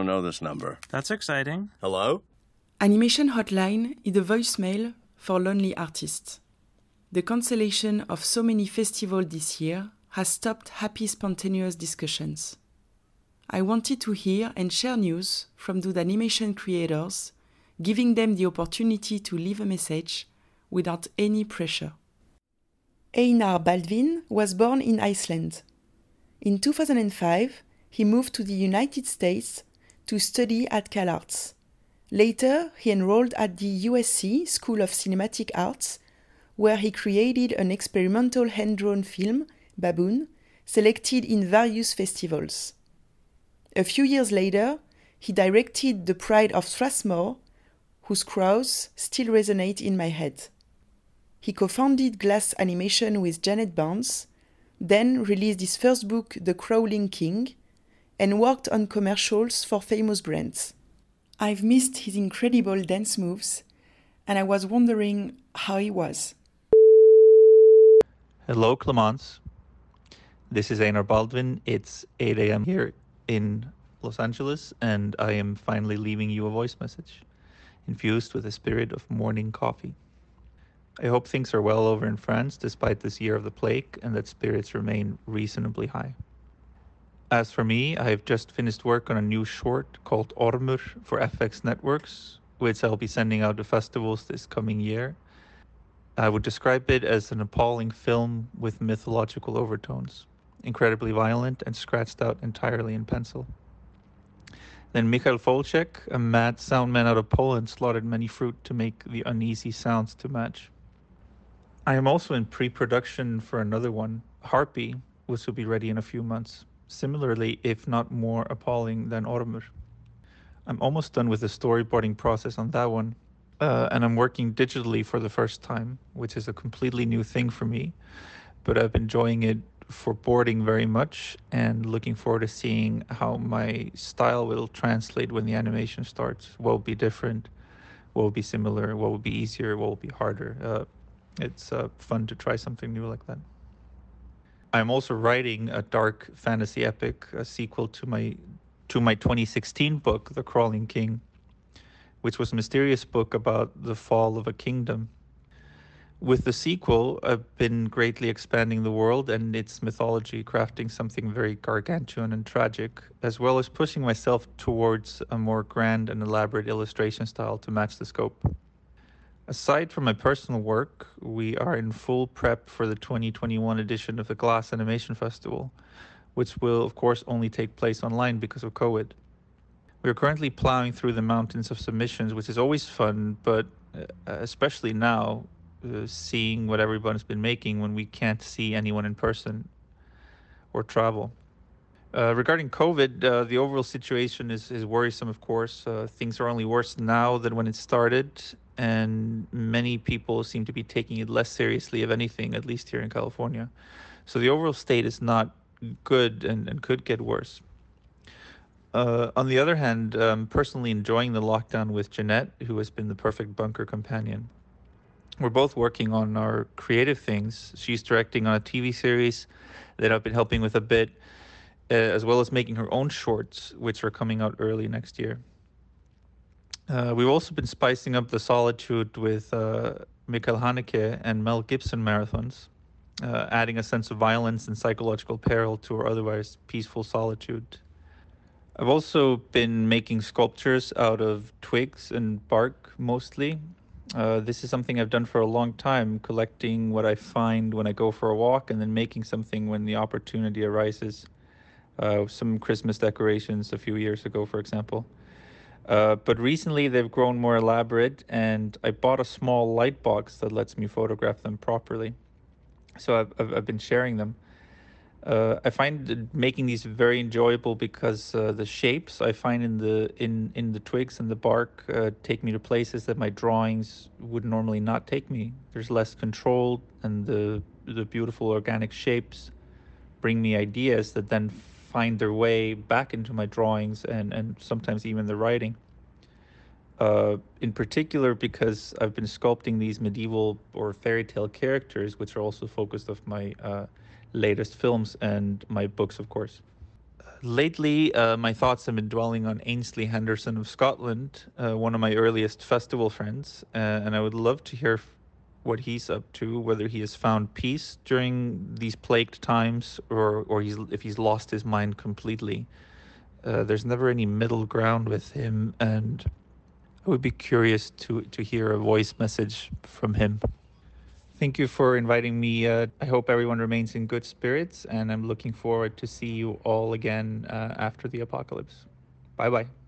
don't know this number. That's exciting. Hello? Animation Hotline is a voicemail for lonely artists. The cancellation of so many festivals this year has stopped happy, spontaneous discussions. I wanted to hear and share news from those animation creators, giving them the opportunity to leave a message without any pressure. Einar Baldvin was born in Iceland. In 2005, he moved to the United States to study at CalArts. Later, he enrolled at the USC School of Cinematic Arts, where he created an experimental hand drawn film, Baboon, selected in various festivals. A few years later, he directed The Pride of Strathmore, whose crows still resonate in my head. He co founded GLAS Animation with Jeanette Bonds, then released his first book, The Crawling King, and worked on commercials for famous brands. I've missed his incredible dance moves, and I was wondering how he was. Hello, Clemence. This is Einar Baldvin. It's 8 a.m. here in Los Angeles, and I am finally leaving you a voice message, infused with the spirit of morning coffee. I hope things are well over in France despite this year of the plague and that spirits remain reasonably high. As for me, I have just finished work on a new short called Ormur for FX Networks, which I'll be sending out to festivals this coming year. I would describe it as an appalling film with mythological overtones, incredibly violent and scratched out entirely in pencil. Then Mikhail Folczek, a mad soundman out of Poland, slaughtered many fruit to make the uneasy sounds to match. I am also in pre production for another one, Harpy, which will be ready in a few months. Similarly, if not more appalling than Ormur. I'm almost done with the storyboarding process on that one, uh, and I'm working digitally for the first time, which is a completely new thing for me. But I've been enjoying it for boarding very much and looking forward to seeing how my style will translate when the animation starts. What will be different? What will be similar? What will be easier? What will be harder? Uh, it's uh, fun to try something new like that. I'm also writing a dark fantasy epic, a sequel to my to my 2016 book, The Crawling King, which was a mysterious book about the fall of a kingdom. With the sequel, I've been greatly expanding the world and its mythology, crafting something very gargantuan and tragic, as well as pushing myself towards a more grand and elaborate illustration style to match the scope. Aside from my personal work, we are in full prep for the 2021 edition of the GLAS Animation Festival, which will, of course, only take place online because of COVID. We are currently plowing through the mountains of submissions, which is always fun, but uh, especially now, uh, seeing what everyone's been making when we can't see anyone in person or travel. Uh, regarding COVID, uh, the overall situation is, is worrisome, of course. Uh, things are only worse now than when it started, and many people seem to be taking it less seriously, if anything, at least here in California. So the overall state is not good and, and could get worse. Uh, on the other hand, I'm personally enjoying the lockdown with Jeanette, who has been the perfect bunker companion. We're both working on our creative things. She's directing on a TV series that I've been helping with a bit, uh, as well as making her own shorts, which are coming out early next year. Uh, we've also been spicing up the solitude with uh, Michael Haneke and Mel Gibson marathons, uh, adding a sense of violence and psychological peril to our otherwise peaceful solitude. I've also been making sculptures out of twigs and bark mostly. Uh, this is something I've done for a long time, collecting what I find when I go for a walk and then making something when the opportunity arises. Uh, some Christmas decorations a few years ago, for example. Uh, but recently they've grown more elaborate, and I bought a small light box that lets me photograph them properly. So I've, I've, I've been sharing them. Uh, I find making these very enjoyable because uh, the shapes I find in the in in the twigs and the bark uh, take me to places that my drawings would normally not take me. There's less control, and the the beautiful organic shapes bring me ideas that then find their way back into my drawings and, and sometimes even the writing. Uh, in particular, because I've been sculpting these medieval or fairy tale characters, which are also focused of my uh, latest films and my books, of course. lately, uh, my thoughts have been dwelling on Ainslie Henderson of Scotland, uh, one of my earliest festival friends, uh, and I would love to hear what he's up to, whether he has found peace during these plagued times, or or he's if he's lost his mind completely. Uh, there's never any middle ground with him, and I would be curious to to hear a voice message from him. Thank you for inviting me. Uh, I hope everyone remains in good spirits, and I'm looking forward to see you all again uh, after the apocalypse. Bye bye.